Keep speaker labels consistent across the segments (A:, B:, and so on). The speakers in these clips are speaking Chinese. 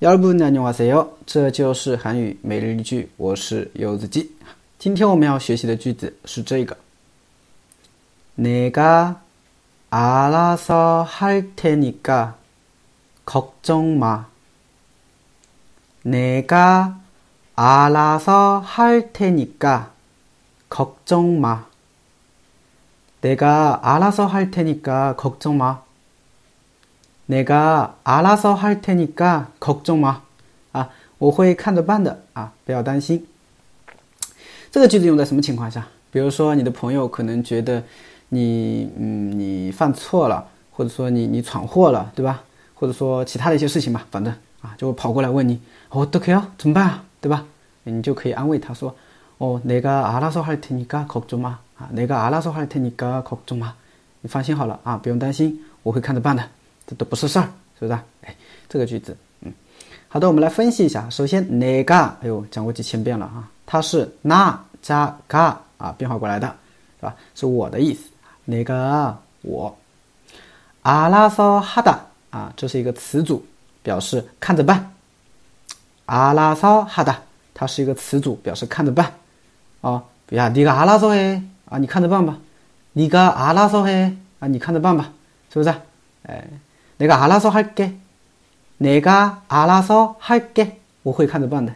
A: 여러분 안녕하세요. 这就是韩语每日一句，我是柚子鸡。今天我们要学习的句子是这个：내가알아서할테니까걱정마내가알아서할테니까걱정마내가알아서할테니까걱정마 내가알아서할테니까걱정 마， 啊，我会看着办的啊，不要担心。这个句子用在什么情况下？比如说你的朋友可能觉得你嗯你犯错了，或者说你你闯祸了，对吧？或者说其他的一些事情吧，反正啊就会跑过来问你，哦，都可以啊，怎么办啊？对吧？你就可以安慰他说，哦，내가알아서할테니까걱정 마， 啊，내가알아서할테니까걱정 마， 你放心好了啊，不用担心，我会看着办的。 这都不是事儿，是不是？哎，这个句子，嗯，好的，我们来分析一下。首先，哪个？哎呦，讲过几千遍了啊，它是那加嘎啊变化过来的，是吧？是我的意思。哪个？我。阿拉索哈达啊，这是一个词组，表示看着办。阿拉索哈达，它是一个词组，表示看着办。哦，比如你个阿拉索嘿啊，你看着办吧。你个阿拉索嘿啊，你看着办吧，是不是？哎。내가알아서할 게， 내가알아서할 게， 我会看着办的，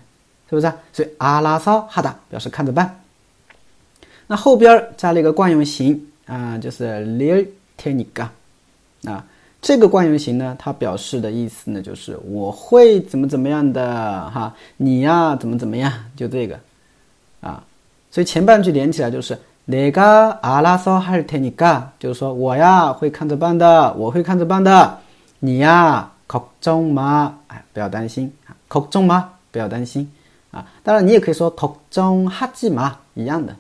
A: 是不是？所以알아서하다表示看着办。那后边加了一个惯用型啊，就是릴테니 까， 啊，这个惯用型呢，它表示的意思呢，就是我会怎么怎么样的哈，你呀怎么怎么样，就这个啊。所以前半句连起来就是내가알아서할테니 까， 就是说我呀会看着办的，我会看着办的。 你呀，걱정 마， 哎，不要担心啊，걱정 마， 不要担心啊。当然，你也可以说걱정하지 마， 一样的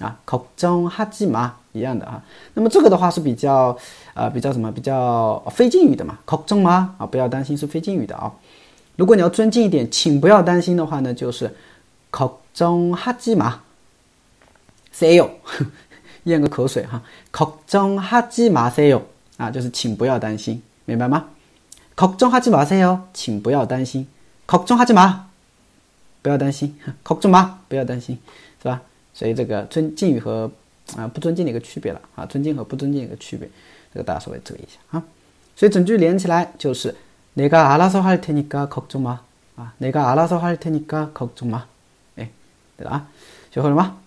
A: 啊，걱정하지 마， 一样的啊。那么这个的话是比较啊，比较什么？比较非敬语的嘛，걱정 마， 啊，不要担心是非敬语的啊。如果你要尊敬一点，请不要担心的话呢，就是걱정하지 마， say yo，咽个口水哈，걱정하지마세 요， 啊，就是请不要担心。 明白吗？걱정하지마세 요， 请不要担心。걱정하지 마， 不要担心。걱정 마， 不要担心，是吧？所以这个尊敬语和啊不尊敬的一个区别了啊，尊敬和不尊敬的一个区别，这个大家稍微注意一下啊。所以整句连起来就是내가알아서할테니까걱정 마， 啊，내가알아서할테니까걱정 마， 哎，对了啊，学会了吗？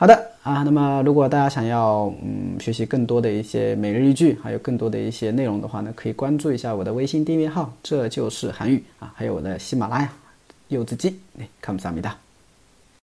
A: 好的啊，那么如果大家想要嗯学习更多的一些每日一句，还有更多的一些内容的话呢，可以关注一下我的微信订阅号，这就是韩语啊，还有我的喜马拉雅柚子鸡，哎，看不上没的。